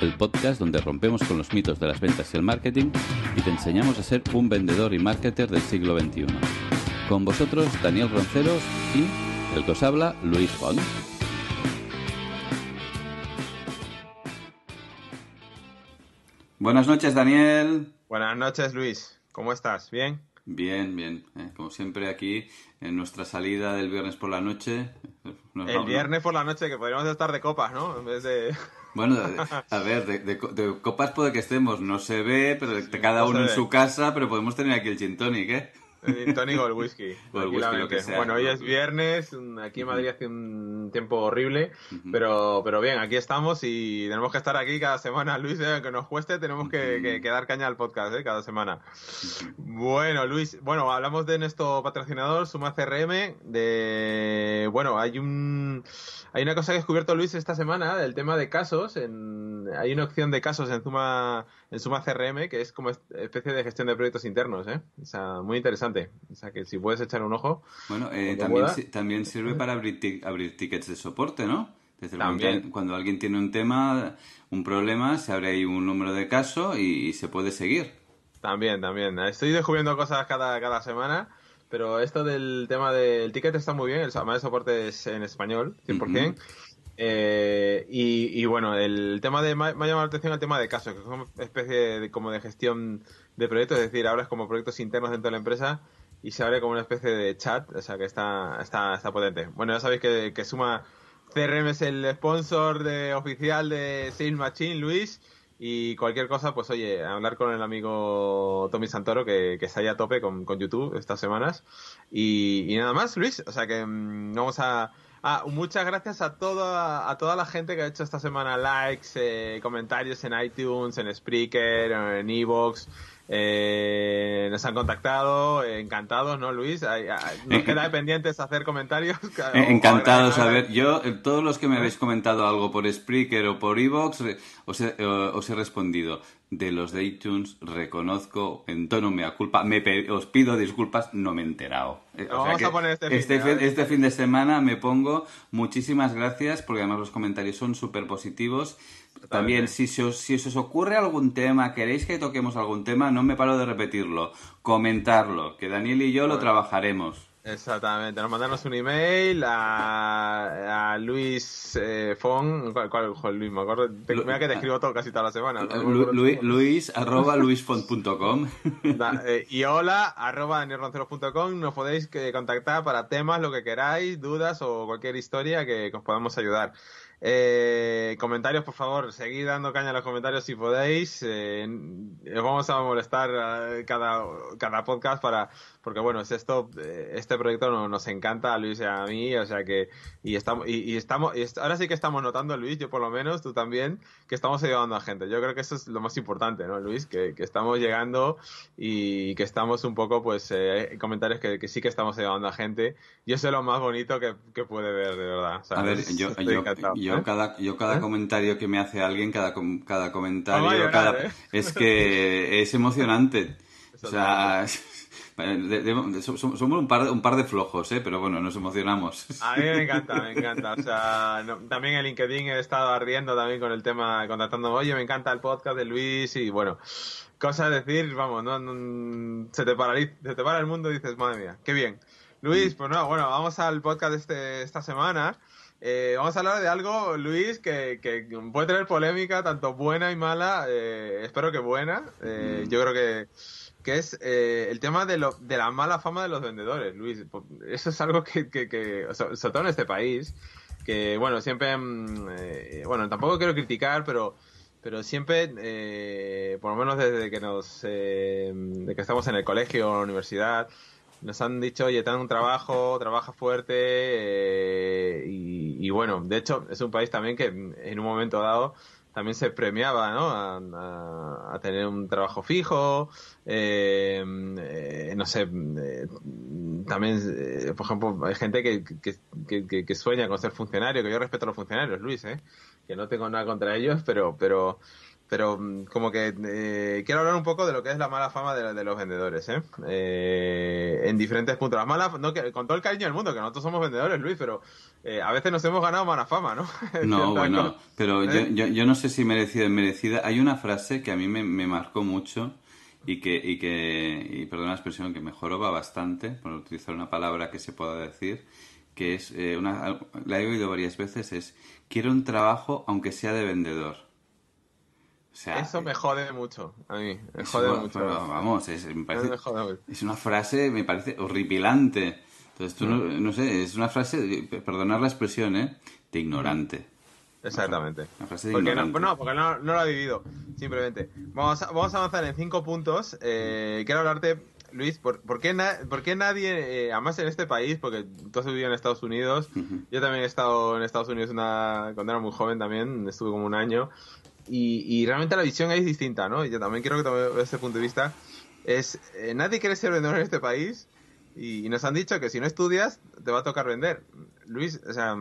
el podcast donde rompemos con los mitos de las ventas y el marketing y te enseñamos a ser un vendedor y marketer del siglo XXI. Con vosotros, Daniel Ronceros y el que os habla, Luis Juan. Buenas noches, Daniel. Buenas noches, Luis. ¿Cómo estás? ¿Bien? Bien, bien. Eh, como siempre aquí en nuestra salida del viernes por la noche. Nos el vamos, viernes por la noche, que podríamos estar de copas, ¿no? En vez de... Bueno, a ver, de, de, de, copas puede que estemos, no se ve, pero sí, cada uno en su casa, pero podemos tener aquí el gin tonic, ¿eh? El gin tonic o el whisky. o el whisky lo que sea, bueno, hoy es viernes, aquí en Madrid hace un tiempo horrible, uh -huh. pero, pero bien, aquí estamos y tenemos que estar aquí cada semana, Luis, eh, que nos cueste, tenemos que, uh -huh. que, que, dar caña al podcast eh, cada semana. Bueno, Luis, bueno, hablamos de nuestro patrocinador, Suma CRM, de, bueno, hay un... Hay una cosa que he descubierto Luis esta semana, del tema de casos. En, hay una opción de casos en Suma, en Suma CRM que es como especie de gestión de proyectos internos, ¿eh? O sea, muy interesante. O sea, que si puedes echar un ojo. Bueno, eh, también, también sirve para abrir, abrir tickets de soporte, ¿no? Desde También. Cuando alguien tiene un tema, un problema, se abre ahí un número de caso y, y se puede seguir. También, también. Estoy descubriendo cosas cada, cada semana. Pero esto del tema del ticket está muy bien, el tema de soporte es en español, 100%. Uh -huh. Eh, y, bueno, el tema de. Me ha llamado la atención el tema de casos, que es una especie de, como de gestión de proyectos, es decir, ahora es como proyectos internos dentro de la empresa y se abre como una especie de chat, o sea que está, está, está potente. Bueno, ya sabéis que, que Suma CRM es el sponsor de, oficial de Sales Machine, Luis. Y cualquier cosa, pues oye, hablar con el amigo Tommy Santoro, que, que está ahí a tope con, con YouTube estas semanas. Y, y, nada más, Luis. O sea que mmm, vamos a. Ah, muchas gracias a toda, a toda la gente que ha hecho esta semana likes, eh, comentarios en iTunes, en Spreaker, en Evox. Eh, nos han contactado, eh, encantados, ¿no, Luis? Hay, hay, nos queda pendientes hacer comentarios. encantados, a ver, yo, eh, todos los que me habéis comentado algo por Spreaker o por Evox, os, he, os he respondido. De los de iTunes reconozco en tono mea culpa, me os pido disculpas, no me he enterado. O sea vamos a poner este fin, este, fin, este fin de semana me pongo muchísimas gracias porque además los comentarios son súper positivos. También, si se, os, si os ocurre algún tema, queréis que toquemos algún tema, no me paro de repetirlo. Comentarlo, que Daniel y yo bueno. lo trabajaremos. Exactamente, nos mandanos un email a, a Luis eh, Fon, ¿cuál, cuál Luis? Me acuerdo, te, mira que te escribo todo casi toda la semana. ¿no? Lu, Luis, Luis, arroba luisfont.com eh, y hola arroba danielronceros.com nos podéis que, contactar para temas, lo que queráis, dudas o cualquier historia que, que os podamos ayudar. Eh, comentarios, por favor, seguid dando caña a los comentarios si podéis. Eh, os vamos a molestar cada, cada podcast para, porque bueno, es esto, este proyecto nos, nos encanta a Luis y a mí, o sea que, y estamos, y, y estamos, y ahora sí que estamos notando, Luis, yo por lo menos, tú también, que estamos ayudando a gente. Yo creo que eso es lo más importante, ¿no, Luis? Que, que estamos llegando y que estamos un poco, pues, eh, comentarios que, que, sí que estamos ayudando a gente. Y eso es lo más bonito que, que puede ver, de verdad. a ver, yo, yo, yo, ¿eh? cada, yo cada ¿Eh? comentario que me hace alguien, cada, cada comentario, no llorar, cada, es que es emocionante. o sea, somos un par, de, un par de flojos, ¿eh? pero bueno, nos emocionamos. A mí me encanta, me encanta. O sea, también en LinkedIn he estado ardiendo también con el tema, contactando, oye, me encanta el podcast de Luis y bueno, cosas a decir, vamos, no, se, te paraliza, se te para el mundo y dices, madre mía, qué bien. Luis, pues no, bueno, vamos al podcast de este, esta semana. Eh, vamos a hablar de algo, Luis, que, que, puede tener polémica, tanto buena y mala. Eh, espero que buena. Eh, yo creo que, que es el tema de, lo, de la mala fama de los vendedores, Luis. Eso es algo que, que, que sobre todo en este país, que bueno, siempre, mm, bueno, tampoco quiero criticar, pero pero siempre, por lo menos desde que nos, de que estamos en el colegio o la universidad, nos han dicho, oye, te dan un trabajo, trabaja fuerte eh, y, bueno, de hecho es un país también que en un momento dado también se premiaba ¿no? a, tener un trabajo fijo, eh, eh, no sé, también, por ejemplo, hay gente que, que, sueña con ser funcionario, que yo respeto a los funcionarios, Luis, que no tengo nada contra ellos, pero... pero pero mm, como que eh, quiero hablar un poco de lo que es la mala fama de, los vendedores, ¿eh? ¿eh? En diferentes puntos. La mala, no, que, con todo el cariño del mundo, que nosotros somos vendedores, Luis, pero eh, a veces nos hemos ganado mala fama, ¿no? No, bueno, pero yo, yo, yo, no sé si merecida o merecida. Hay una frase que a mí me, me marcó mucho y que, y que y perdona la expresión, que me joroba bastante, por utilizar una palabra que se pueda decir, que es, una, la he oído varias veces, es, quiero un trabajo aunque sea de vendedor. Eso me jode mucho, a mí. Me jode mucho. vamos, es, es una frase, me parece horripilante. Entonces, tú no, mm. no, sé, es una frase, perdonar la expresión, ¿eh? De ignorante. Exactamente. Una frase de porque ignorante. No, porque no, no, lo ha vivido, simplemente. Vamos a, vamos a avanzar en cinco puntos. Eh, quiero hablarte, Luis, ¿por, por, qué, por qué, nadie, eh, además en este país, porque tú has vivido en Estados Unidos, yo también he estado en Estados Unidos una, cuando era muy joven también, estuve como un año, y, realmente la visión es distinta, ¿no? Yo también quiero que desde este punto de vista es, eh, nadie quiere ser vendedor en este país y, nos han dicho que si no estudias te va a tocar vender. Luis, o sea,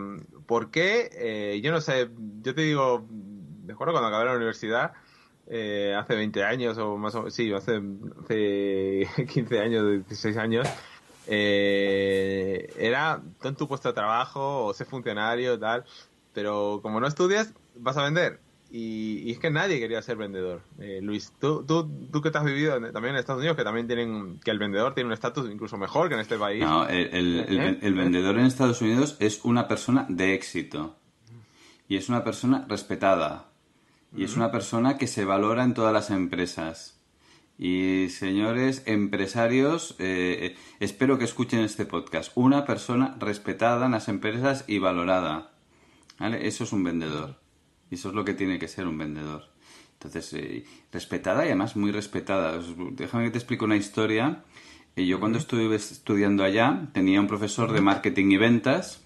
¿por qué? Eh, yo no sé, yo te digo, de acuerdo cuando acabé la universidad, eh, hace 20 años o más o menos, sí, hace, hace 15 años, 16 años, era en tu puesto de trabajo o ser funcionario, tal, pero como no estudias, vas a vender. Y, es que nadie quería ser vendedor. Eh, Luis, tú, tú, tú que te has vivido también en Estados Unidos, que también tienen, que el vendedor tiene un estatus incluso mejor que en este país. No, el, ¿Eh? el, vendedor en Estados Unidos es una persona de éxito. Y es una persona respetada. Y es una persona que se valora en todas las empresas. Y señores empresarios, eh, espero que escuchen este podcast. Una persona respetada en las empresas y valorada. ¿Vale? Eso es un vendedor. Y eso es lo que tiene que ser un vendedor. Entonces, eh, respetada y además muy respetada. Déjame que te explique una historia. Eh, yo cuando estuve estudiando allá tenía un profesor de marketing y ventas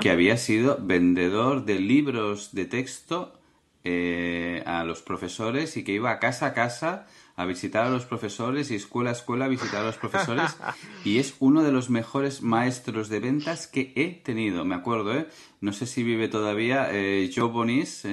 que había sido vendedor de libros de texto eh, a los profesores y que iba a casa a casa a visitar a los profesores y escuela a escuela a visitar a los profesores. Y es uno de los mejores maestros de ventas que he tenido, me acuerdo, ¿eh? No sé si vive todavía eh, Joe Bonis,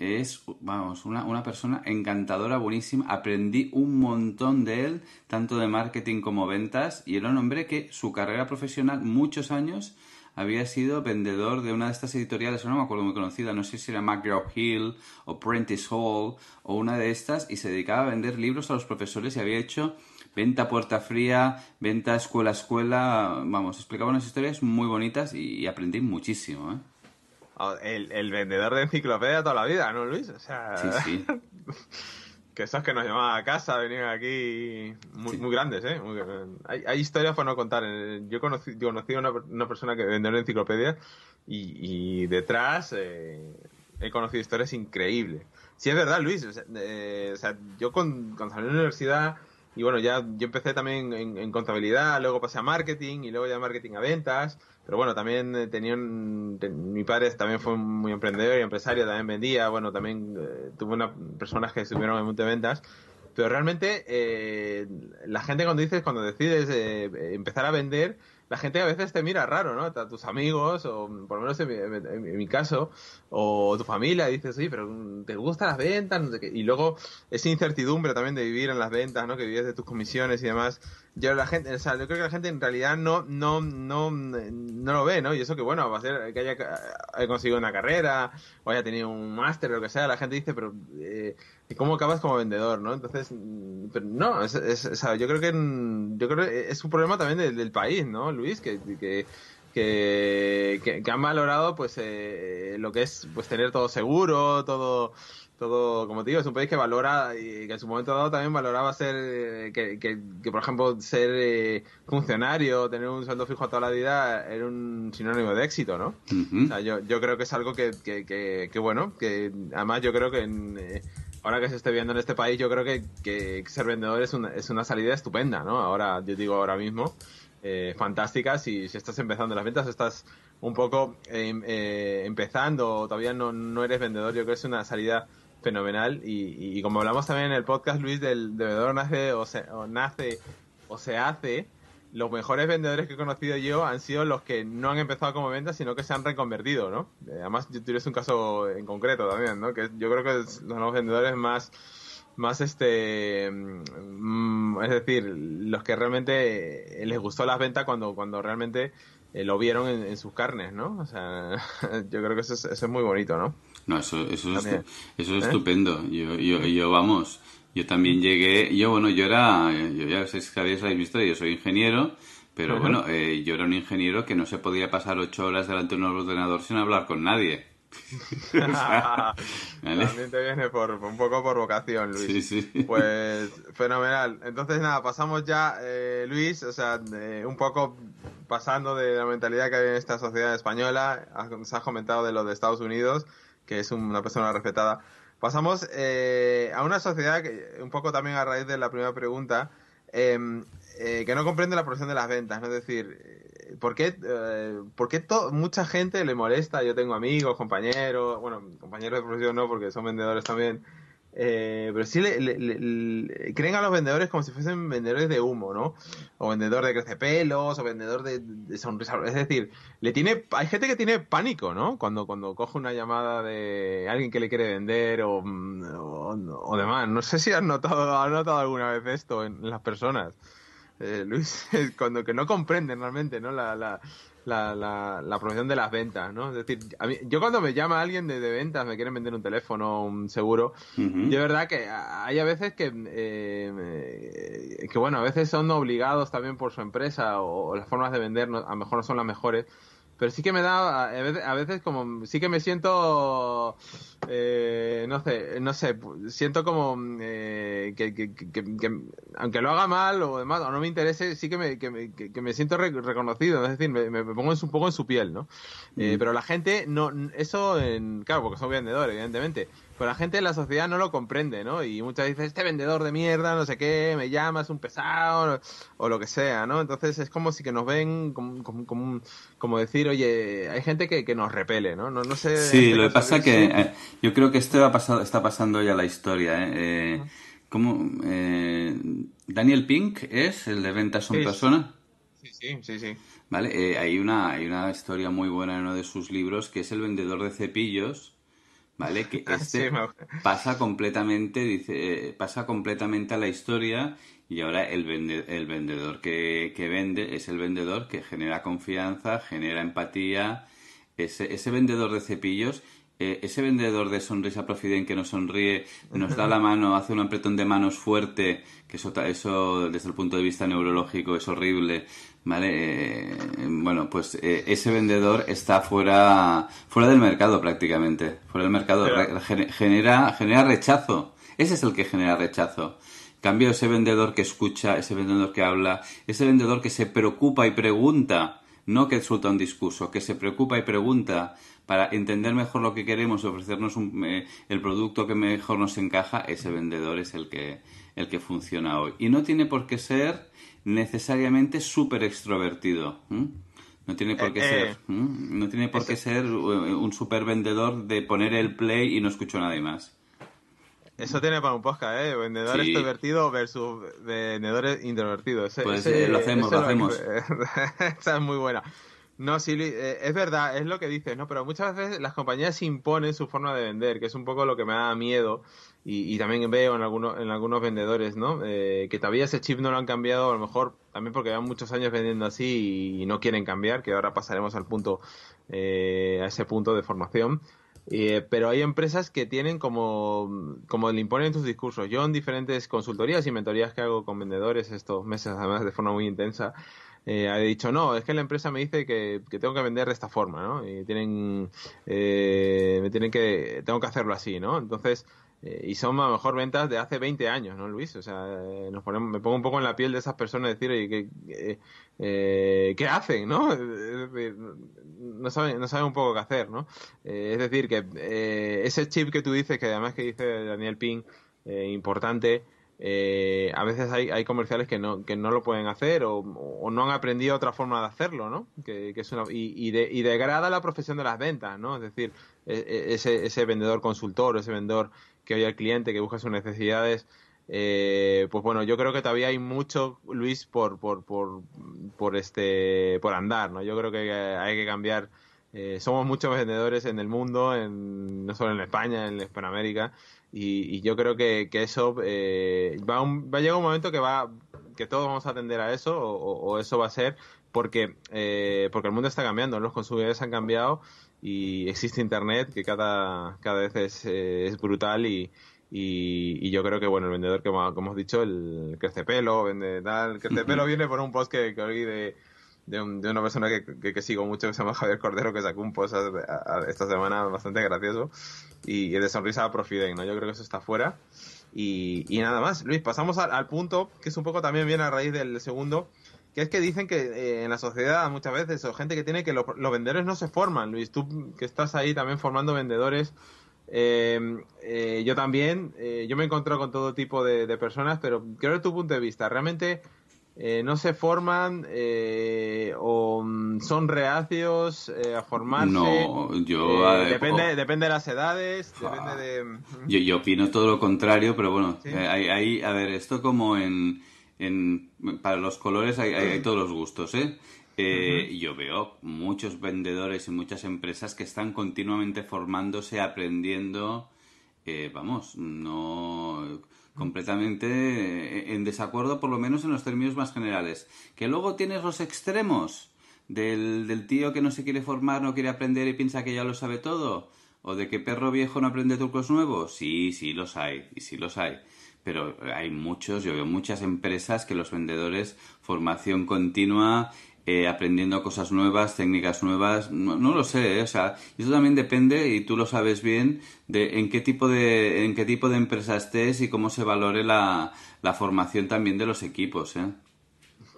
es, vamos, una, una, persona encantadora, buenísima, aprendí un montón de él, tanto de marketing como ventas. Y era un hombre que su carrera profesional, muchos años, había sido vendedor de una de estas editoriales, no me acuerdo muy conocida, no sé si era McGraw Hill o Prentice Hall o una de estas, y se dedicaba a vender libros a los profesores y había hecho venta puerta fría, venta escuela a escuela, vamos, explicaba unas historias muy bonitas y, aprendí muchísimo, ¿eh? ah, El, vendedor de enciclopedia toda la vida, ¿no, Luis? O sea... Sí, sí. que esos que nos llamaban a casa venían aquí muy, muy grandes, ¿eh? hay, hay, historias para no contar. Yo conocí, conocí a una, persona que vendió enciclopedia y, y detrás eh, he conocido historias increíbles. Sí, es verdad, Luis. O sea, eh, yo con, cuando salí de la universidad y bueno, ya yo empecé también en, contabilidad, luego pasé a marketing y luego ya marketing a ventas. Pero bueno, también eh, tenía mi padre también fue muy emprendedor y empresario, también vendía. Bueno, también eh, unas personas que estuvieron en de ventas. Pero realmente eh, la gente cuando dices, cuando decides empezar a vender, la gente a veces te mira raro, ¿no? A tus amigos, o por lo menos en mi, caso, o tu familia, dices, sí, pero ¿te gustan las ventas? Y luego esa incertidumbre también de vivir en las ventas, ¿no? Que vives de tus comisiones y demás. Yo, la gente, o sea, yo creo que la gente en realidad no, no, no, no lo ve, ¿no? Y eso que, bueno, va a ser que haya, conseguido una carrera, o haya tenido un máster lo que sea, la gente dice, pero eh, ¿cómo acabas como vendedor, no? Entonces, pero no, es, yo creo que yo creo que es un problema también del, del país, ¿no? Luis, que, que, que, que, han valorado pues eh, lo que es pues tener todo seguro, todo todo, como te digo, es un país que valora y que en su momento dado también valoraba ser, eh, que, que, por ejemplo, ser eh, funcionario, tener un sueldo fijo a toda la vida era un sinónimo de éxito, ¿no? O sea, yo, yo creo que es algo que, que, que, bueno, que además yo creo que ahora que se esté viendo en este país, yo creo que, que ser vendedor es una, es una salida estupenda, ¿no? Ahora, yo digo ahora mismo, eh, fantásticas y si estás empezando las ventas, estás un poco em, eh, empezando, todavía no, no eres vendedor, yo creo que es una salida fenomenal y, y, como hablamos también en el podcast, Luis, del vendedor nace o, se, o nace o se hace, los mejores vendedores que he conocido yo han sido los que no han empezado como ventas, sino que se han reconvertido, ¿no? Eh, además, tú tienes un caso en concreto también, ¿no? Que yo creo que son los vendedores más más este mm, es decir los que realmente les gustó las ventas cuando cuando realmente eh, lo vieron en, sus carnes no o sea yo creo que eso es, eso es muy bonito no no eso eso es, eso es ¿Eh? estupendo yo, yo yo vamos yo también llegué yo bueno yo era yo ya sé que habéis visto yo soy ingeniero pero bueno eh, yo era un ingeniero que no se podía pasar ocho horas delante de un ordenador sin hablar con nadie También te viene por, un poco por vocación, Luis. Sí, sí. Pues fenomenal. Entonces, nada, pasamos ya, eh, Luis, o sea, un poco pasando de la mentalidad que hay en esta sociedad española, se has comentado de lo de Estados Unidos, que es una persona respetada. Pasamos eh, a una sociedad que, un poco también a raíz de la primera pregunta, em, eh, que no comprende la profesión de las ventas. Es decir, ¿por qué, eh, ¿por qué mucha gente le molesta? Yo tengo amigos, compañeros, bueno, compañeros de profesión no, porque son vendedores también, eh, pero sí le, creen a los vendedores como si fuesen vendedores de humo, ¿no? O vendedor de crecepelos, o vendedor de, de sonrisas. Es decir, le tiene, hay gente que tiene pánico, ¿no? Cuando, cuando coge una llamada de alguien que le quiere vender o, o, demás. No sé si has notado, has notado alguna vez esto en las personas eh, Luis, cuando que no comprenden realmente ¿no? La, la, la, la, profesión de las ventas, ¿no? Es decir, a mí, yo cuando me llama alguien de, ventas, me quieren vender un teléfono, un seguro, de verdad que hay a veces que, eh, que, bueno, a veces son obligados también por su empresa o, las formas de vender a lo mejor no son las mejores, pero sí que me da a veces, como sí que me siento eh, no sé no sé siento como eh, que, que, que, aunque lo haga mal o demás o no me interese sí que me, que me, siento reconocido. Es decir me, pongo un poco en su piel no eh, mm. pero la gente no eso en, claro porque son vendedores evidentemente pero la gente en la sociedad no lo comprende, ¿no? Y muchas veces, este vendedor de mierda, no sé qué, me llama, es un pesado, o lo que sea, ¿no? Entonces es como si que nos ven como, como, como, decir, oye, hay gente que, que, nos repele, ¿no? No, no sé... Sí, este lo que pasa que eh, yo creo que esto ha pasado, está pasando ya la historia, ¿eh? eh ¿Cómo? Eh, ¿Daniel Pink es el de ventas son persona? Sí, sí, sí, sí. Vale, eh, hay, una, hay una historia muy buena en uno de sus libros que es el vendedor de cepillos ¿vale? Que ah, este pasa completamente, dice, eh, pasa completamente a la historia y ahora el, el vendedor que, vende es el vendedor que genera confianza, genera empatía. Ese, ese vendedor de cepillos eh, ese vendedor de sonrisa profiden que nos sonríe, nos da la mano, hace un apretón de manos fuerte, que eso, eso desde el punto de vista neurológico es horrible, ¿vale? Eh, bueno, pues eh, ese vendedor está fuera, fuera del mercado prácticamente, fuera del mercado, genera, genera rechazo, ese es el que genera rechazo. Cambio ese vendedor que escucha, ese vendedor que habla, ese vendedor que se preocupa y pregunta, no que suelta un discurso, que se preocupa y pregunta para entender mejor lo que queremos, ofrecernos eh, el producto que mejor nos encaja, ese vendedor es el que, el que funciona hoy. Y no tiene por qué ser necesariamente súper extrovertido. No tiene por qué eh, ser, eh. no tiene por qué ser un super vendedor de poner el play y no escucho a nadie más. Eso tiene para un podcast, ¿eh? Vendedor extrovertido versus vendedores introvertidos. pues lo hacemos, lo hacemos. Esa es muy buena. No, sí, eh, es verdad, es lo que dices, ¿no? Pero muchas veces las compañías imponen su forma de vender, que es un poco lo que me da miedo y, también veo en algunos, en algunos vendedores, ¿no? Eh, que todavía ese chip no lo han cambiado, a lo mejor también porque llevan muchos años vendiendo así y, no quieren cambiar, que ahora pasaremos al punto, eh, a ese punto de formación. pero hay empresas que tienen como, como le imponen sus discursos. Yo en diferentes consultorías y mentorías que hago con vendedores estos meses, además de forma muy intensa, eh, ha dicho, no, es que la empresa me dice que, tengo que vender de esta forma, ¿no? Y tienen, eh, me tienen que, tengo que hacerlo así, ¿no? Entonces, eh, y son a lo mejor ventas de hace 20 años, ¿no, Luis? O sea, nos ponemos, me pongo un poco en la piel de esas personas decir, ¿qué, ¿qué hacen, no? no saben, no saben un poco qué hacer, ¿no? es decir, que ese chip que tú dices, que además que dice Daniel Ping, importante, eh, a veces hay, hay, comerciales que no, que no lo pueden hacer o, no han aprendido otra forma de hacerlo, ¿no? Que, es una, y, y, de, y, degrada la profesión de las ventas, ¿no? Es decir, e, e, ese, ese vendedor consultor, ese vendedor que oye al cliente, que busca sus necesidades, eh, pues bueno, yo creo que todavía hay mucho, Luis, por, por, por, por, este, por andar, ¿no? Yo creo que hay que cambiar. Eh, somos muchos vendedores en el mundo, en, no solo en España, en Hispanoamérica, y, yo creo que, eso eh, va, a llegar un momento que va que todos vamos a atender a eso o, eso va a ser porque eh, porque el mundo está cambiando, los consumidores han cambiado y existe internet que cada, cada vez es, eh, es brutal y, y, yo creo que bueno el vendedor que como, hemos dicho el crecepelo vende tal el crecepelo viene por un post que, que oí de de, una persona que, que, sigo mucho que se llama Javier Cordero que sacó un post esta semana bastante gracioso y, de sonrisa a Profiden, ¿no? Yo creo que eso está fuera. Y, y nada más, Luis, pasamos al, punto que es un poco también viene a raíz del segundo, que es que dicen que eh, en la sociedad muchas veces, o gente que tiene que los vendedores no se forman, Luis, tú que estás ahí también formando vendedores, eh, eh, yo también, yo me he encontrado con todo tipo de, de personas, pero quiero ver tu punto de vista, realmente eh, no se forman eh, o mm, son reacios eh, a formarse. No, yo. depende, depende de las edades, depende de. Yo, yo opino todo lo contrario, pero bueno, hay, a ver, esto como en, en para los colores hay, hay, todos los gustos, ¿eh? Yo veo muchos vendedores y muchas empresas que están continuamente formándose, aprendiendo. vamos, no completamente eh, en desacuerdo, por lo menos en los términos más generales. Que luego tienes los extremos del, del tío que no se quiere formar, no quiere aprender y piensa que ya lo sabe todo. ¿O de que perro viejo no aprende trucos nuevos? Sí, sí los hay, y sí los hay. Pero hay muchos, yo veo muchas empresas que los vendedores, formación continua, eh, aprendiendo cosas nuevas, técnicas nuevas, no, lo sé, ¿eh? o sea, eso también depende y tú lo sabes bien de en qué tipo de en qué tipo de empresa estés y cómo se valore la, la formación también de los equipos, ¿eh?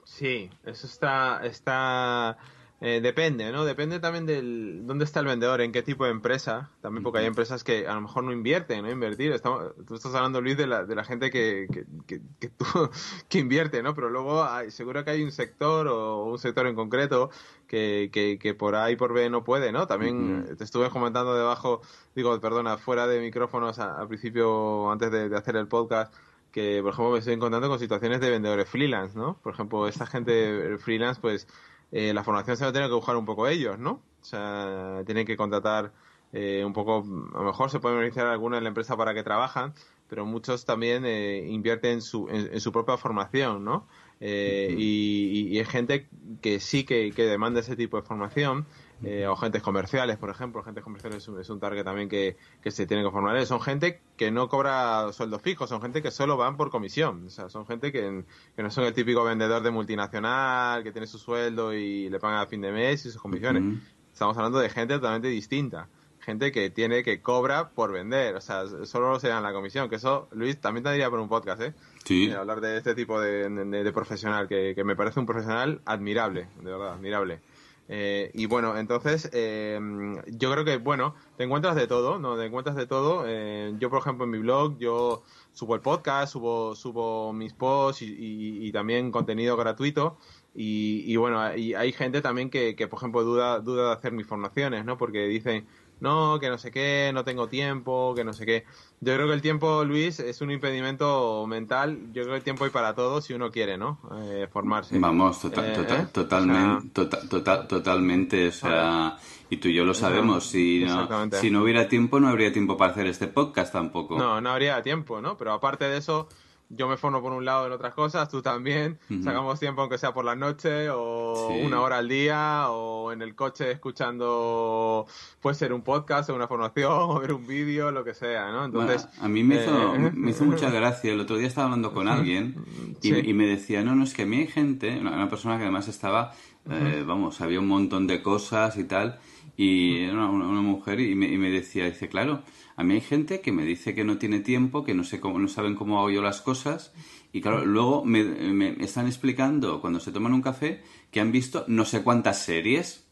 Sí, eso está está eh, depende, ¿no? Depende también del dónde está el vendedor, en qué tipo de empresa. También porque hay empresas que a lo mejor no invierten, ¿no? Invertir. Estamos, tú estás hablando, Luis, de la, de la gente que, que, que, tú, que invierte, ¿no? Pero luego hay, seguro que hay un sector o un sector en concreto que, que, por A y por B no puede, ¿no? También te estuve comentando debajo, digo, perdona, fuera de micrófonos al principio, antes de, de hacer el podcast, que, por ejemplo, me estoy encontrando con situaciones de vendedores freelance, ¿no? Por ejemplo, esta gente freelance, pues eh, la formación se va a tener que buscar un poco ellos, ¿no? O sea, tienen que contratar eh, un poco, a lo mejor se pueden organizar algunos en la empresa para que trabajan, pero muchos también eh, invierten su, en, su propia formación, ¿no? y, y, hay gente que sí que, que demanda ese tipo de formación eh, o agentes comerciales, por ejemplo. Agentes comerciales es un, target también que, se tiene que formar. Son gente que no cobra sueldos fijos, son gente que solo van por comisión. O sea, son gente que, no son el típico vendedor de multinacional que tiene su sueldo y le pagan a fin de mes y sus comisiones. Estamos hablando de gente totalmente distinta. Gente que tiene que cobra por vender, o sea, solo se dan la comisión. Que eso, Luis, también te diría por un podcast, ¿eh? Sí. Eh, hablar de este tipo de, de, profesional, que, que me parece un profesional admirable, de verdad, admirable. Eh, y bueno, entonces eh, yo creo que, bueno, te encuentras de todo, ¿no? Te encuentras de todo. Eh, yo, por ejemplo, en mi blog, yo subo el podcast, subo, subo mis posts y, también contenido gratuito. Y, bueno, y hay gente también que, que, por ejemplo, duda, duda de hacer mis formaciones, ¿no? Porque dicen, no, que no sé qué, no tengo tiempo, que no sé qué. Yo creo que el tiempo, Luis, es un impedimento mental. Yo creo que el tiempo hay para todos si uno quiere, ¿no? Eh, formarse. Vamos, tota- Eh, tota- ¿eh? totalmente, O sea, tota- tota- totalmente, o sea, y tú y yo lo sabemos, si no, si no hubiera tiempo, no habría tiempo para hacer este podcast tampoco. No, no habría tiempo, ¿no? Pero aparte de eso, yo me formo por un lado en otras cosas, tú también. Sacamos tiempo aunque sea por la noche o Sí. una hora al día o en el coche escuchando, puede ser un podcast o una formación o ver un vídeo, lo que sea, ¿no? Entonces, Bueno, a mí me hizo, eh, me hizo mucha gracia. El otro día estaba hablando con alguien y, Sí. y me decía, no, no, es que a mí hay gente, una, persona que además estaba, eh, vamos, sabía un montón de cosas y tal, y era una, una- mujer y me, y me decía, dice, claro, a mí hay gente que me dice que no tiene tiempo, que no sé cómo, no saben cómo hago yo las cosas, y claro, luego me, me están explicando cuando se toman un café que han visto no sé cuántas series.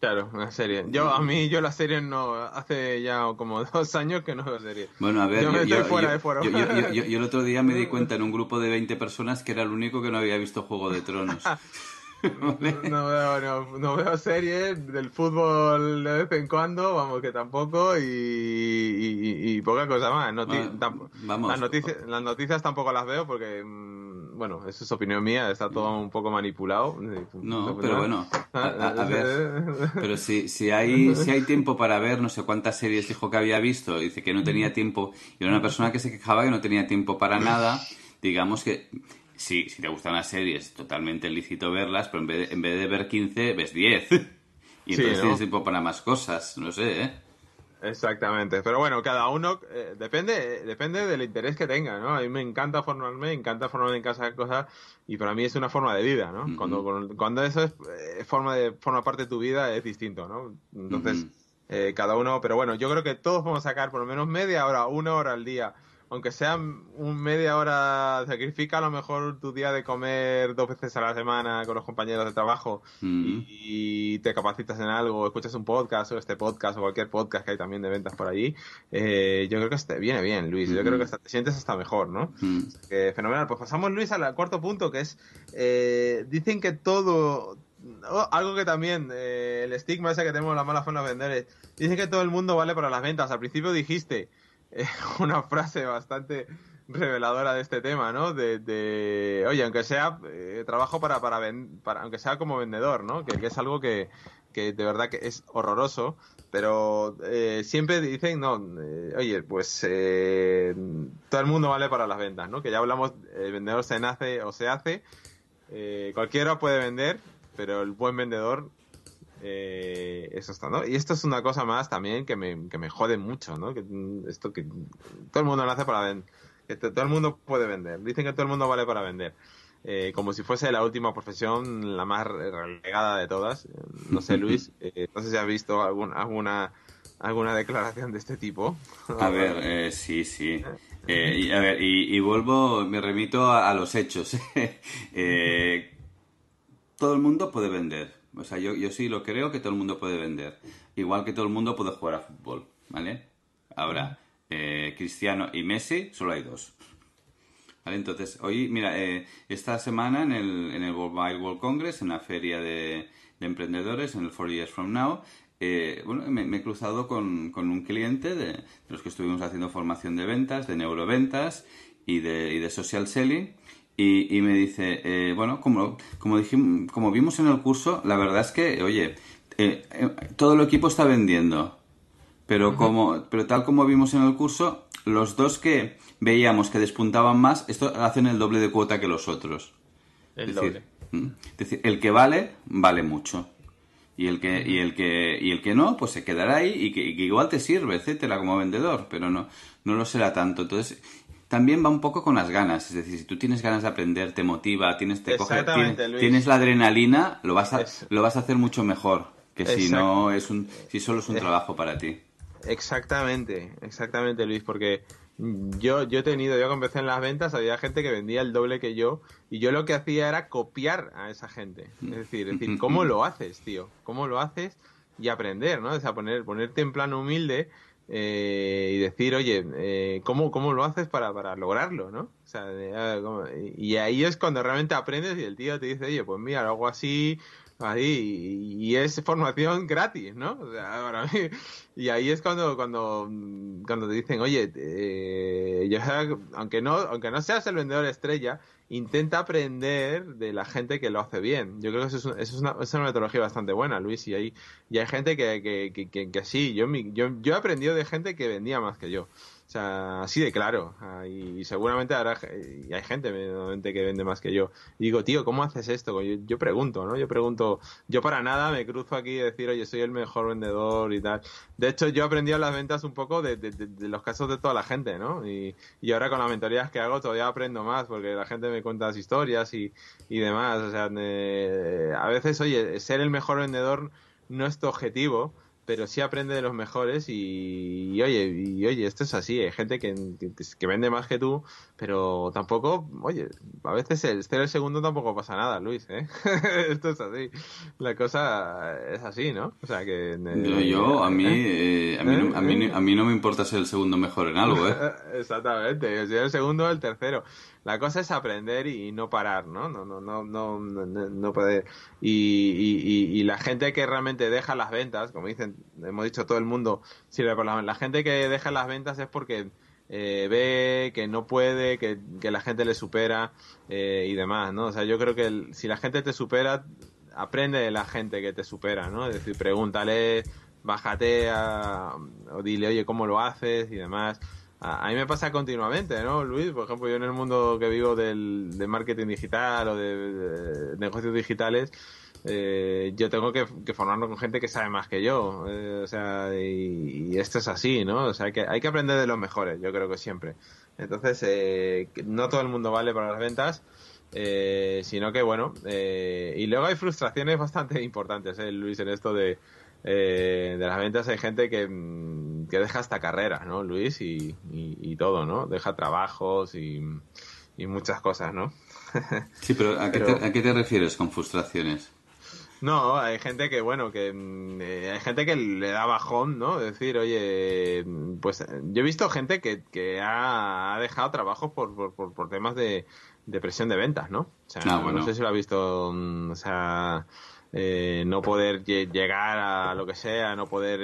claro, una serie. Yo, a mí, yo las series no, hace ya como dos años que no veo series. Bueno, a ver, Yo yo, estoy fuera yo- de foro. yo- yo- yo- yo el otro día me di cuenta en un grupo de 20 personas que era el único que no había visto Juego de Tronos. No veo, no, no veo series del fútbol de vez en cuando, vamos, que tampoco, y, y- y poca cosa más. Noti- Bueno, vamos. Las, noticias, las noticias tampoco las veo porque, mm, bueno, eso es opinión mía, está todo un poco manipulado. No, pero bueno, a, a- ver. pero si, si, hay, si hay tiempo para ver no sé cuántas series dijo que había visto, dice que no tenía tiempo, y era una persona que se quejaba que no tenía tiempo para nada, digamos que sí, si te gustan las series, totalmente lícito verlas, pero en vez de, en vez de ver 15, ves 10. Y Sí, entonces ¿no? tienes tiempo para más cosas, no sé, ¿eh? Exactamente, pero bueno, cada uno eh, depende depende del interés que tenga, ¿no? A mí me encanta formarme, me encanta formarme en casa de cosas y para mí es una forma de vida, ¿no? Cuando cuando eso es eh, forma de forma parte de tu vida es distinto, ¿no? Entonces eh, cada uno, pero bueno, yo creo que todos vamos a sacar por lo menos media hora, una hora al día, aunque sea un media hora, sacrifica a lo mejor tu día de comer dos veces a la semana con los compañeros de trabajo Mm. y te capacitas en algo, escuchas un podcast o este podcast o cualquier podcast que hay también de ventas por allí, eh, yo creo que este viene bien, Luis. Yo creo que hasta te sientes hasta mejor, ¿no? Mm. Que fenomenal. Pues pasamos, Luis, al cuarto punto, que es, eh, dicen que todo, oh, algo que también, eh, el estigma ese que tenemos la mala forma de vender, dicen que todo el mundo vale para las ventas. Al principio dijiste eh, una frase bastante reveladora de este tema, ¿no? De, de oye, aunque sea eh, trabajo para, para, ven- para, aunque sea como vendedor, ¿no? Que, es algo que, que de verdad que es horroroso, pero eh, siempre dicen, no, eh, oye, pues eh, todo el mundo vale para las ventas, ¿no? Que ya hablamos, el vendedor se nace o se hace, cualquiera puede vender, pero el buen vendedor eh, eso está, ¿no? Y esto es una cosa más también que me, que me jode mucho, ¿no? Que mm, esto que todo el mundo nace para vender, que todo el mundo puede vender. Dicen que todo el mundo vale para vender. Eh, como si fuese la última profesión, la más relegada de todas. Eh, No sé, Luis, eh, no sé si has visto algún, alguna alguna declaración de este tipo. A ver, eh, sí, sí. Eh, y, a ver, y, y vuelvo, me remito a, a los hechos. Eh, todo el mundo puede vender. O sea, yo, yo sí lo creo que todo el mundo puede vender. Igual que todo el mundo puede jugar a fútbol, ¿vale? Ahora, eh, Cristiano y Messi, solo hay dos. ¿Vale? Entonces, hoy, mira, eh, esta semana en el, en el World Congress, en la feria de, de emprendedores, en el Four Years From Now, eh, bueno, me, me he cruzado con, con un cliente de, de los que estuvimos haciendo formación de ventas, de neuroventas y de, y de social selling. Y, y me dice, eh, bueno, como, como, dijim- como vimos en el curso, la verdad es que, oye, eh, eh, todo el equipo está vendiendo. Pero como, pero tal como vimos en el curso, los dos que veíamos que despuntaban más, esto hacen el doble de cuota que los otros. El Es doble. es decir, el que vale, vale mucho. Y el que, y el que, y el que no, pues se quedará ahí y que, y que igual te sirve, etcétera, como vendedor, pero no, no lo será tanto. Entonces, también va un poco con las ganas. Es decir, si tú tienes ganas de aprender, te motiva, tienes, te coge- tienes, la adrenalina, lo vas a, lo vas a hacer mucho mejor que si no es un, si solo es un Eh. trabajo para ti. Exactamente, exactamente, Luis, porque yo, yo he tenido, yo cuando empecé en las ventas, había gente que vendía el doble que yo, y yo lo que hacía era copiar a esa gente. Es decir, es decir, ¿cómo lo haces, tío? ¿Cómo lo haces? Y aprender, ¿no? O sea, poner, ponerte en plano humilde eh, y decir, oye, eh, ¿cómo, ¿cómo lo haces para, para lograrlo, no? O sea, ah, y ahí es cuando realmente aprendes y el tío te dice, oye, pues mira, lo hago así, ahí y es formación gratis, ¿no? O sea, para mí, y ahí es cuando cuando cuando te dicen, oye, eh, yo, aunque no aunque no seas el vendedor estrella, intenta aprender de la gente que lo hace bien. Yo creo que eso es, una, es una, metodología bastante buena, Luis, y hay, y hay gente que, sí, yo, yo he aprendido de gente que vendía más que yo. O sea, así de claro. Ah, y seguramente habrá, y hay gente que vende más que yo. Y digo, tío, ¿cómo haces esto? Yo, pregunto, ¿no? Yo pregunto, yo para nada me cruzo aquí y decir, oye, soy el mejor vendedor y tal. De hecho, yo he aprendido las ventas un poco de, los casos de toda la gente, ¿no? Y, y, ahora con las mentorías que hago todavía aprendo más porque la gente me cuenta las historias y, y demás. O sea, a veces, oye, ser el mejor vendedor no es tu objetivo pero sí aprende de los mejores y, oye, y oye, esto es así, hay gente que, que, vende más que tú, pero tampoco, oye, a veces el ser el segundo tampoco pasa nada, Luis, ¿eh? esto es así, la cosa es así, ¿no? O sea que... Eh, yo, a mí, ¿eh? Eh, a, mí no, a, mí, a mí no me importa ser el segundo mejor en algo, ¿eh? Exactamente, yo soy el segundo o el tercero. La cosa es aprender y no parar, ¿no? No, no, no, no, no, poder. Y, la gente que realmente deja las ventas, como dicen, hemos dicho todo el mundo sirve por la, la gente que deja las ventas es porque eh, ve que no puede, que, que, la gente le supera eh, y demás, ¿no? O sea, yo creo que si la gente te supera, aprende de la gente que te supera, ¿no? Es decir, pregúntale, bájate o dile, oye, ¿cómo lo haces? y demás a, mí me pasa continuamente, ¿no, Luis? Por ejemplo, yo en el mundo que vivo del, marketing digital o de, negocios digitales, eh, yo tengo que, formarme con gente que sabe más que yo. Eh, o sea, y, esto es así, ¿no? O sea, que hay que aprender de los mejores, yo creo que siempre. Entonces, eh, no todo el mundo vale para las ventas. sino que bueno, y luego hay frustraciones bastante importantes, Luis, en esto de, de las ventas hay gente que, mm, que deja esta carrera, ¿no, Luis? Y, y, todo, ¿no? Deja trabajos y, y muchas cosas, ¿no? sí, pero ¿a qué, Te, ¿a qué te refieres con frustraciones? No, hay gente que, bueno, que mm, eh, hay gente que le da bajón, ¿no? Decir, oye, pues yo he visto gente que, que ha, dejado trabajos por, por, por, temas de, de, presión de ventas, ¿no? O sea, ah, no sé si lo ha visto, mm, o sea, eh, no poder llegar a lo que sea, no poder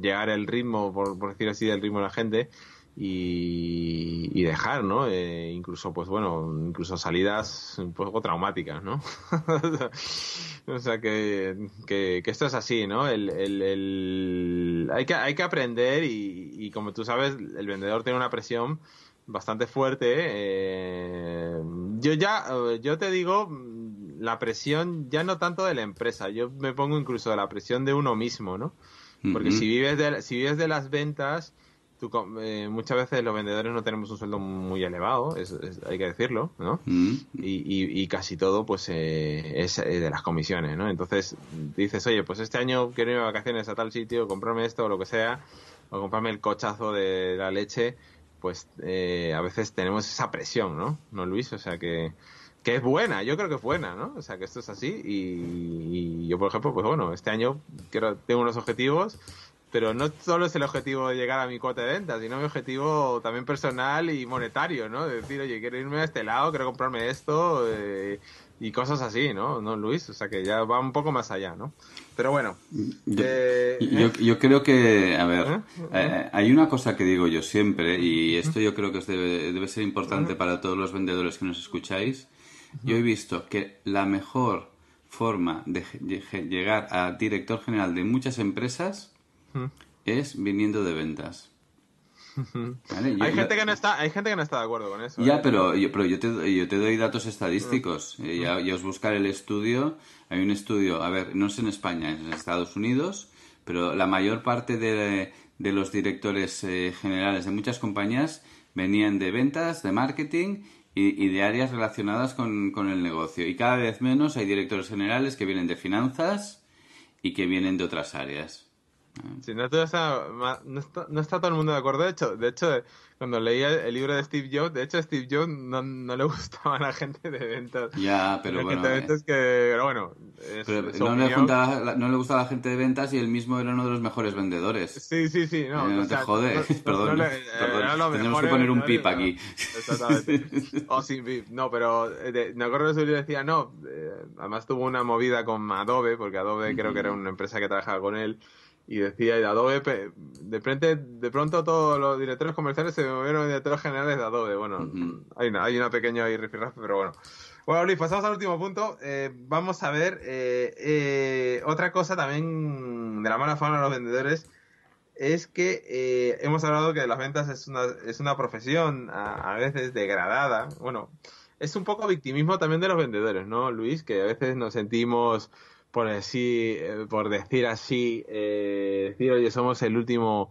llegar el ritmo, por, por decir así, del ritmo de la gente y, dejar, ¿no? Eh, incluso, pues bueno, incluso salidas un poco traumáticas, ¿no? o sea, que, que, esto es así, ¿no? El, el, Hay, que, hay que aprender y, como tú sabes, el vendedor tiene una presión bastante fuerte. Eh, yo ya, yo te digo, la presión ya no tanto de la empresa, yo me pongo incluso de la presión de uno mismo, ¿no? Porque si vives de, si vives de las ventas, tú, eh, muchas veces los vendedores no tenemos un sueldo muy elevado, hay que decirlo, ¿no? y, y, casi todo pues eh, es de las comisiones, ¿no? Entonces dices, oye, pues este año quiero ir de vacaciones a tal sitio, comprarme esto o lo que sea, o comprarme el cochazo de la leche, pues eh, a veces tenemos esa presión, ¿no? ¿No, Luis? O sea que que es buena, yo creo que es buena, ¿no? O sea, que esto es así y, yo, por ejemplo, pues bueno, este año quiero, tengo unos objetivos, pero no solo es el objetivo de llegar a mi cuota de ventas, sino mi objetivo también personal y monetario, ¿no? De decir, oye, quiero irme a este lado, quiero comprarme esto eh, y cosas así, ¿no? ¿No, Luis? O sea, que ya va un poco más allá, ¿no? Pero bueno. Yo, eh, yo, creo que, a ver, ¿Eh? hay una cosa que digo yo siempre, y esto yo creo que debe, debe ser importante para todos los vendedores que nos escucháis, yo he visto que la mejor forma de llegar a director general de muchas empresas es viniendo de ventas. hay, gente que no está, hay gente que no está de acuerdo con eso. Ya, ¿eh? pero, yo, pero yo, te, yo te doy datos estadísticos. Eh, ya, os buscar el estudio. Hay un estudio, a ver, no es en España, es en Estados Unidos, pero la mayor parte de, de los directores eh, generales de muchas compañías venían de ventas, de marketing y, de áreas relacionadas con, con, el negocio. Y cada vez menos hay directores generales que vienen de finanzas y que vienen de otras áreas. Sí, no, no, está, no está todo el mundo de acuerdo. De hecho, de hecho cuando leía el libro de Steve Jobs, de hecho a Steve Jobs no, no le gustaba a la gente de ventas. Ya, pero La bueno. gente de eh, ventas que, pero bueno, es- pero es no, le junta la- no le gusta a la gente de ventas y él mismo era uno de los mejores vendedores. Sí, sí, sí, no. Eh, no te sea, jode, no- perdón, le- perdón. Tenemos que poner un pip aquí. Exactamente. O sin pip, no, pero eh, de- me acuerdo que su libro decía, no, eh, además tuvo una movida con Adobe, porque Adobe creo que era una empresa que trabajaba con él, y decía, y de Adobe, de, frente, de pronto todos los directores comerciales se movieron a directores generales de Adobe. Bueno, hay, una, hay una pequeña ahí pero bueno. Bueno, Luis, pasamos al último punto. Eh, vamos a ver eh, eh, otra cosa también de la mala fama de los vendedores es que eh, hemos hablado que las ventas es una, es una profesión a, a veces degradada. Bueno, es un poco victimismo también de los vendedores, ¿no, Luis? Que a veces nos sentimos, por decir, eh, por decir así, eh, decir, oye, somos el último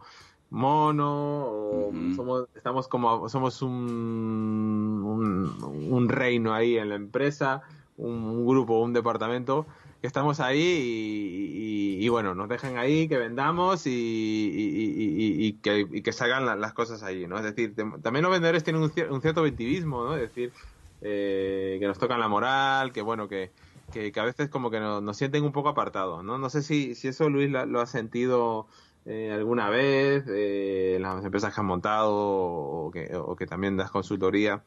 mono, o somos, estamos como, somos un, un, un reino ahí en la empresa, un, un grupo, un departamento, que estamos ahí y, y- y, bueno, nos dejan ahí, que vendamos y, y- que, y que salgan la- las cosas ahí, ¿no? Es decir, también los vendedores tienen un, cier- un cierto victimismo, ¿no? Es decir, eh, que nos tocan la moral, que bueno, que, que, que a veces como que nos, nos sienten un poco apartados, ¿no? No sé si, si eso Luis la- lo ha sentido eh, alguna vez, eh, en las empresas que has montado o que, o que también das consultoría,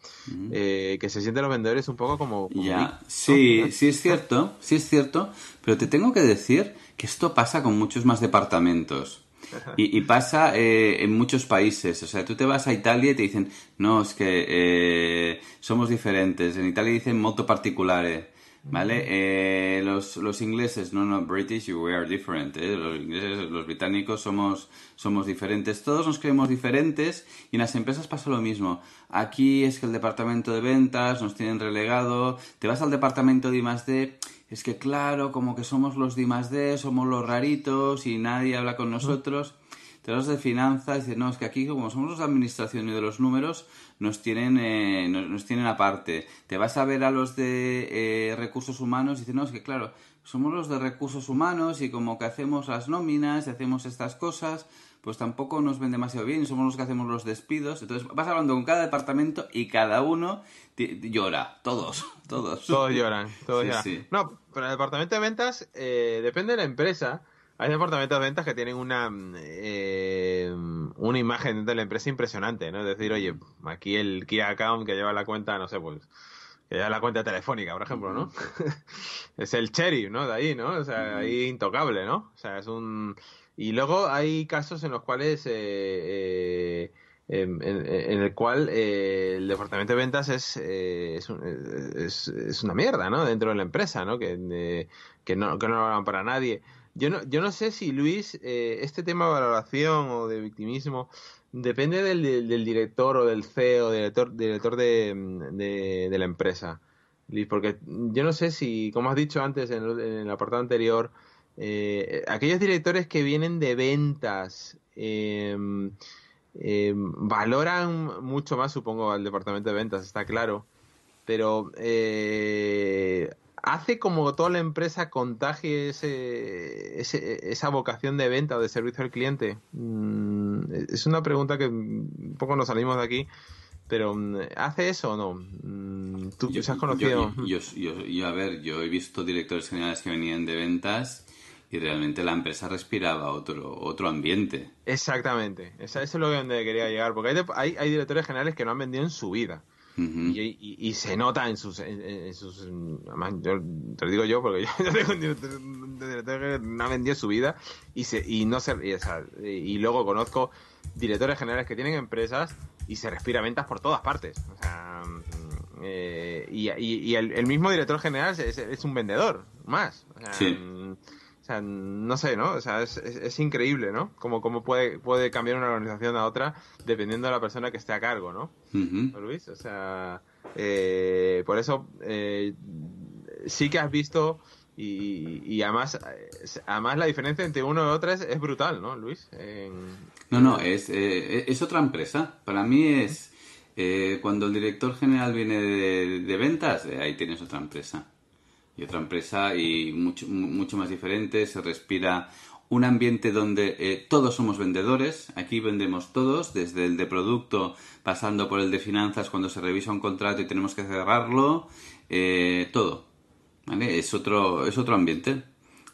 eh, que se sienten los vendedores un poco como... como Ya, sí, sí es cierto, sí es cierto, pero te tengo que decir que esto pasa con muchos más departamentos. Y, y pasa eh, en muchos países. O sea, tú te vas a Italia y te dicen, no, es que somos diferentes. En Italia dicen molto particulare. ¿Vale? Eh, los, los ingleses, no, no, British, we are different. ¿eh? Los ingleses, los británicos somos, somos diferentes. Todos nos creemos diferentes y en las empresas pasa lo mismo. Aquí es que el departamento de ventas nos tienen relegado. Te vas al departamento de I+D, es que claro, como que somos los de I+D, somos los raritos y nadie habla con nosotros. Te vas de finanzas y dices, no, es que aquí como somos los de administración y de los números, nos tienen, eh, nos, nos tienen aparte. Te vas a ver a los de eh, recursos humanos y dices, no, es que claro, somos los de recursos humanos y como que hacemos las nóminas y hacemos estas cosas, pues tampoco nos ven demasiado bien y somos los que hacemos los despidos. Entonces vas hablando con cada departamento y cada uno llora, todos, todos. Todos lloran, todos Sí, lloran. sí. No, pero el departamento de ventas eh, depende de la empresa. Hay departamentos de ventas que tienen una mm, eh, una imagen dentro de la empresa impresionante, ¿no? Es decir, oye, aquí el Key Account que lleva la cuenta, no sé, pues que lleva la cuenta telefónica, por ejemplo, ¿no? es el cherry, ¿no? De ahí, ¿no? O sea, ahí intocable, ¿no? O sea, es un... Y luego hay casos en los cuales... eh, eh, en, en- en el cual eh, el departamento de ventas es, eh, es, un- es- es una mierda, ¿no? Dentro de la empresa, ¿no? Que, eh, que no que no lo hagan para nadie. Yo no, yo no sé si, Luis, eh, este tema de valoración o de victimismo depende del, del- del director o del CEO, director, director de, de, la empresa. Luis, porque yo no sé si, como has dicho antes en el, en apartado anterior, eh, aquellos directores que vienen de ventas, eh, eh, valoran mucho más, supongo, al departamento de ventas, está claro, pero eh, hace como toda la empresa contagie ese, ese- esa vocación de venta o de servicio al cliente. Mm, es una pregunta que un poco nos salimos de aquí, pero mm, ¿hace eso o no? Mm, ¿Tú Yo- has conocido? Yo, yo- yo- a ver, yo he visto directores generales que venían de ventas y realmente la empresa respiraba otro, otro ambiente. Exactamente, eso es lo que donde quería llegar, porque hay, hay, hay directores generales que no han vendido en su vida. Y, y- y se nota en sus, en, en sus además, yo te lo digo yo porque yo, yo tengo un director, un director que no ha vendido su vida y se y no se y, o sea, y luego conozco directores generales que tienen empresas y se respira ventas por todas partes. O sea mm, eh, y, el, el mismo director general es, es un vendedor más. O sea, Sí. O sea, no sé, ¿no? O sea, es, es, es increíble, ¿no? Como, como puede, puede cambiar una organización a otra dependiendo de la persona que esté a cargo, ¿no? Ujú. ¿no, Luis? O sea, eh, por eso eh, sí que has visto y, y además, eh, además la diferencia entre uno y otro es, es brutal, ¿no, Luis? En- No, no, es, eh, es otra empresa. Para mí es eh, cuando el director general viene de, de ventas, eh, ahí tienes otra empresa. Y otra empresa y mucho, mucho más diferente, se respira un ambiente donde eh, todos somos vendedores, aquí vendemos todos, desde el de producto pasando por el de finanzas cuando se revisa un contrato y tenemos que cerrarlo, eh, todo. ¿vale? Es, otro, es otro ambiente.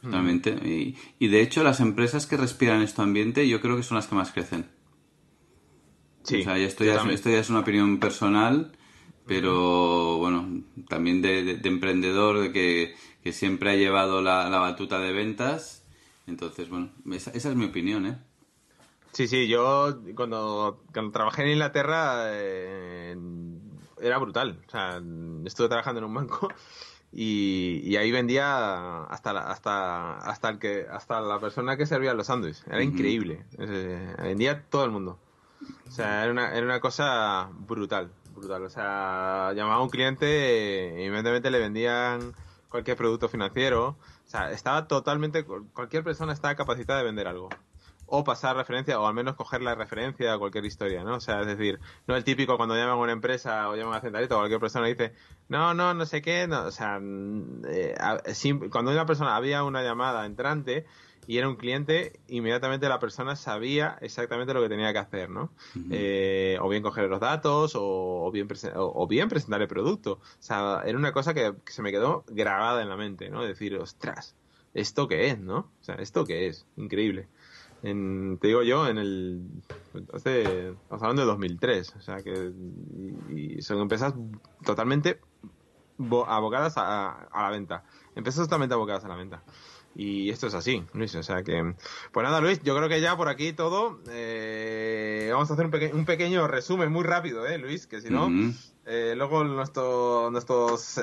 Totalmente. Y, y, de hecho las empresas que respiran este ambiente yo creo que son las que más crecen. Sí, o sea, esto ya, esto ya es una opinión personal, pero bueno, también de, emprendedor de que, que, siempre ha llevado la, la batuta de ventas entonces, bueno, esa, es mi opinión, ¿eh? Sí, sí, yo cuando, trabajé en Inglaterra eh, era brutal. O sea, estuve trabajando en un banco y, ahí vendía hasta la, hasta hasta el que hasta la persona que servía los sándwiches. Era increíble. vendía todo el mundo. O sea, era una, era una cosa brutal, brutal. O sea, llamaba a un cliente y inmediatamente le vendían cualquier producto financiero o sea, estaba totalmente, cualquier persona estaba capacitada de vender algo. O pasar referencia, o al menos coger la referencia a cualquier historia, ¿no? O sea, es decir, no el típico cuando llaman a una empresa o llaman a Centralita o cualquier persona dice, no, no, no sé qué, no, o sea, eh, cuando una persona había una llamada entrante, y era un cliente, inmediatamente la persona sabía exactamente lo que tenía que hacer, ¿no? Eh, o bien coger los datos o, bien o, bien presentar el producto. O sea, era una cosa que, se me quedó grabada en la mente, ¿no? Decir, ostras, ¿esto qué es, no? O sea, ¿esto qué es? Increíble. te digo yo, en el. Hace, estamos hablando de 2003, o sea que. Y, son empresas totalmente abocadas a, a la venta. Empresas totalmente abocadas a la venta. Y esto es así, Luis. O sea que. Pues nada, Luis, yo creo que ya por aquí todo. Eh, vamos a hacer un, un, pequeño resumen muy rápido, ¿eh, Luis? Que si no. Eh, luego nuestro, nuestros eh,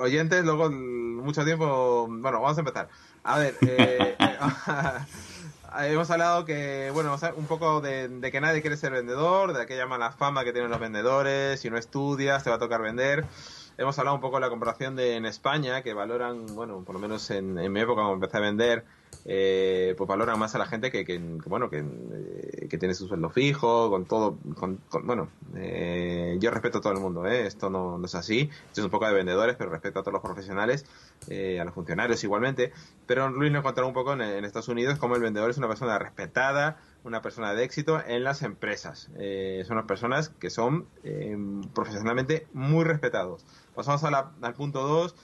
oyentes, luego mucho tiempo. Bueno, vamos a empezar. A ver. hemos hablado que, bueno, un poco de, de, que nadie quiere ser vendedor, de aquella mala fama que tienen los vendedores, si no estudias te va a tocar vender. Hemos hablado un poco de la comparación de en España, que valoran, bueno, por lo menos en, mi época cuando empecé a vender, eh, pues valoran más a la gente que, que, bueno, que, eh, que, tiene su sueldo fijo, con todo, con, bueno, eh, yo respeto a todo el mundo, ¿eh? esto no, es así, esto es un poco de vendedores, pero respeto a todos los profesionales, a los funcionarios igualmente, pero Luis nos contará un poco en, en Estados Unidos cómo el vendedor es una persona respetada, una persona de éxito en las empresas. Eh, son las personas que son eh, profesionalmente muy respetados. Pasamos al punto 2.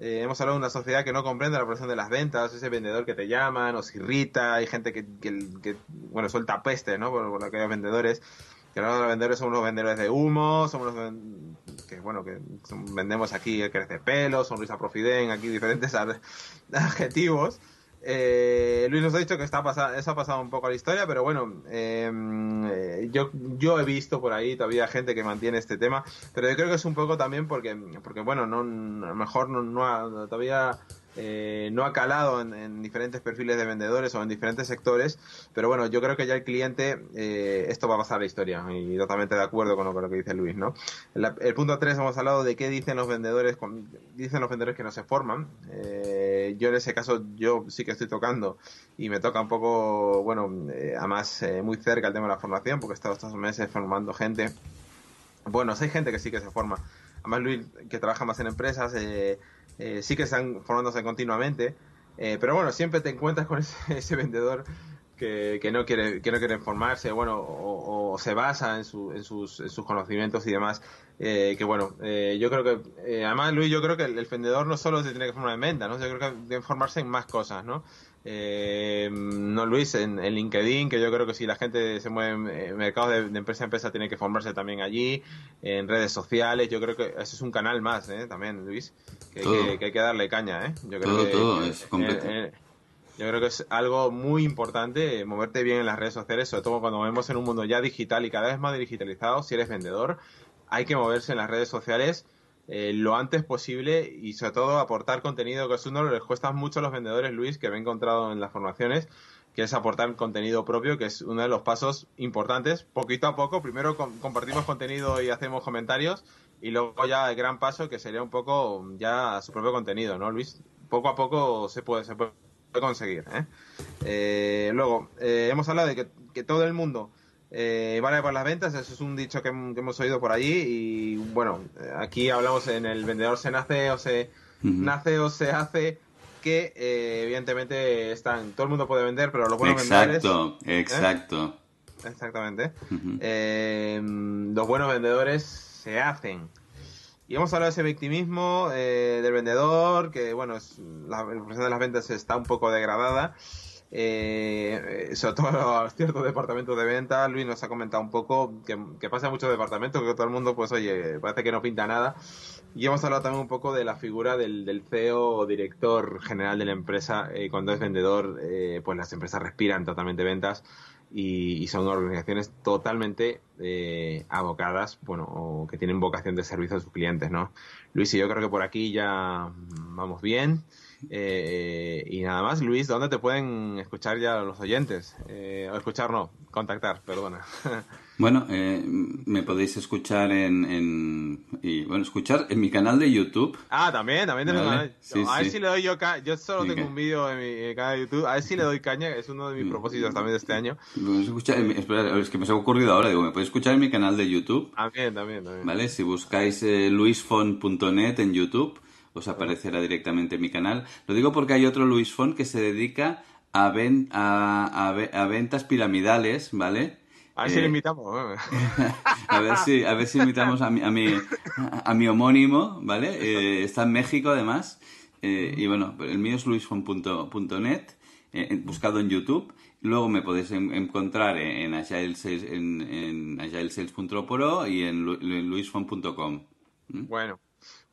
Eh, hemos hablado de una sociedad que no comprende la profesión de las ventas, ese vendedor que te llama, nos irrita, hay gente que, que, bueno, suelta peste, ¿no? Por, por aquellos vendedores. Que los vendedores somos los vendedores de humo, somos los que, bueno, que vendemos aquí el crece pelo, sonrisa profiden, aquí diferentes adjetivos. Eh, Luis nos ha dicho que está pasado, eso ha pasado un poco a la historia, pero bueno, em, eh, yo, yo he visto por ahí todavía gente que mantiene este tema, pero yo creo que es un poco también porque, porque bueno, no, a lo mejor no, no todavía eh, no ha calado en, diferentes perfiles de vendedores o en diferentes sectores, pero bueno, yo creo que ya el cliente, eh, esto va a pasar a la historia y totalmente de acuerdo con lo, que dice Luis, ¿no? el punto 3 hemos hablado de qué dicen los vendedores, dicen los vendedores que no se forman. Eh, yo en ese caso, yo sí que estoy tocando y me toca un poco, bueno, además muy cerca el tema de la formación, porque he estado estos meses formando gente. Bueno, hay gente que sí que se forma. Además, Luis, que trabaja más en empresas, eh, sí que están formándose continuamente, eh, pero bueno, siempre te encuentras con ese, vendedor que, que, no quiere que no quiere formarse, bueno, o, se basa en, su, en, sus, en, sus, conocimientos y demás. Eh, que bueno, yo creo que, además Luis, yo creo que el, vendedor no solo se tiene que formar en venta, ¿no? Yo creo que debe formarse en más cosas, ¿no? Eh, no Luis, en, LinkedIn, que yo creo que si la gente se mueve en mercado de, empresa a empresa tiene que formarse también allí, en redes sociales, yo creo que eso es un canal más, ¿eh? también Luis, que, hay que darle caña, ¿eh? Yo creo que, es eh, yo creo que es algo muy importante moverte bien en las redes sociales, sobre todo cuando vemos en un mundo ya digital y cada vez más digitalizado, si eres vendedor, hay que moverse en las redes sociales eh, lo antes posible y sobre todo aportar contenido, que es uno les cuesta mucho a los vendedores, Luis, que me he encontrado en las formaciones, que es aportar contenido propio, que es uno de los pasos importantes. Poquito a poco, primero compartimos contenido y hacemos comentarios, y luego ya el gran paso, que sería un poco ya su propio contenido, ¿no, Luis? Poco a poco se puede, se puede conseguir. ¿eh? Eh, luego, hemos hablado de que todo el mundo eh, vale para las ventas, eso es un dicho que, hemos oído por allí y bueno, aquí hablamos en el vendedor se nace o se, nace o se hace que eh, evidentemente están, todo el mundo puede vender, pero los buenos exacto, vendedores... Exacto, exacto. Exactamente. Eh, los buenos vendedores se hacen. Y hemos hablado de ese victimismo eh, del vendedor, que bueno, es, la, de las ventas está un poco degradada. Eh, sobre todo ciertos departamentos de venta. Luis nos ha comentado un poco que, pasa en muchos departamentos, que todo el mundo, pues oye, parece que no pinta nada. Y hemos hablado también un poco de la figura del, CEO o director general de la empresa. Eh, cuando es vendedor, eh, pues las empresas respiran totalmente ventas y, son organizaciones totalmente eh, abocadas, bueno, o que tienen vocación de servicio a sus clientes, ¿no? Luis, y yo creo que por aquí ya vamos bien. Eh, y nada más, Luis, ¿dónde te pueden escuchar ya los oyentes? Eh, o escuchar, no, contactar, perdona. Bueno, eh, me podéis escuchar en, y bueno, escuchar en mi canal de YouTube. Ah, también, también tengo a ver si le doy yo yo solo tengo un vídeo en mi canal de YouTube, a ver si le doy caña, es uno de mis mm. propósitos también de este año. Escuchar, espera, es que me se ha ocurrido ahora, digo, me podéis escuchar en mi canal de YouTube. También, también, también. Vale, si buscáis eh, luisfon.net en YouTube, os aparecerá directamente en mi canal. Lo digo porque hay otro Luis Fon que se dedica a, a, a, ventas piramidales, ¿vale? A ver si le eh, invitamos. a ver si, a ver si invitamos a mi, a mi, a mi homónimo, ¿vale? Eh, está en México además. Eh, y bueno, el mío es luisfon.net, buscado en YouTube. Luego me podéis encontrar en, Agile en, en agilesales.pro y en, luisfon.com. ¿Mm? Bueno,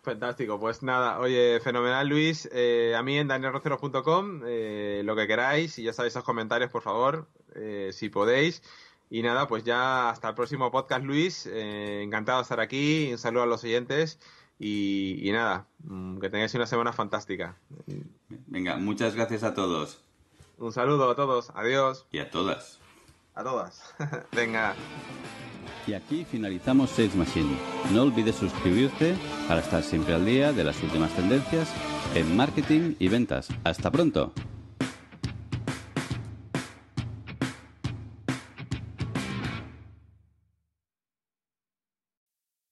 Fantástico, pues nada, oye, fenomenal Luis, eh, a mí en danielrocero.com, eh, lo que queráis, y ya sabéis los comentarios, por favor, eh, si podéis. Y nada, pues ya hasta el próximo podcast, Luis, encantado de estar aquí, un saludo a los oyentes y, y nada, mm, que tengáis una semana fantástica. Venga, muchas gracias a todos. Un saludo a todos, adiós. Y a todas. A todas. Venga. Y aquí finalizamos Sales Machine. No olvides suscribirte para estar siempre al día de las últimas tendencias en marketing y ventas. Hasta pronto.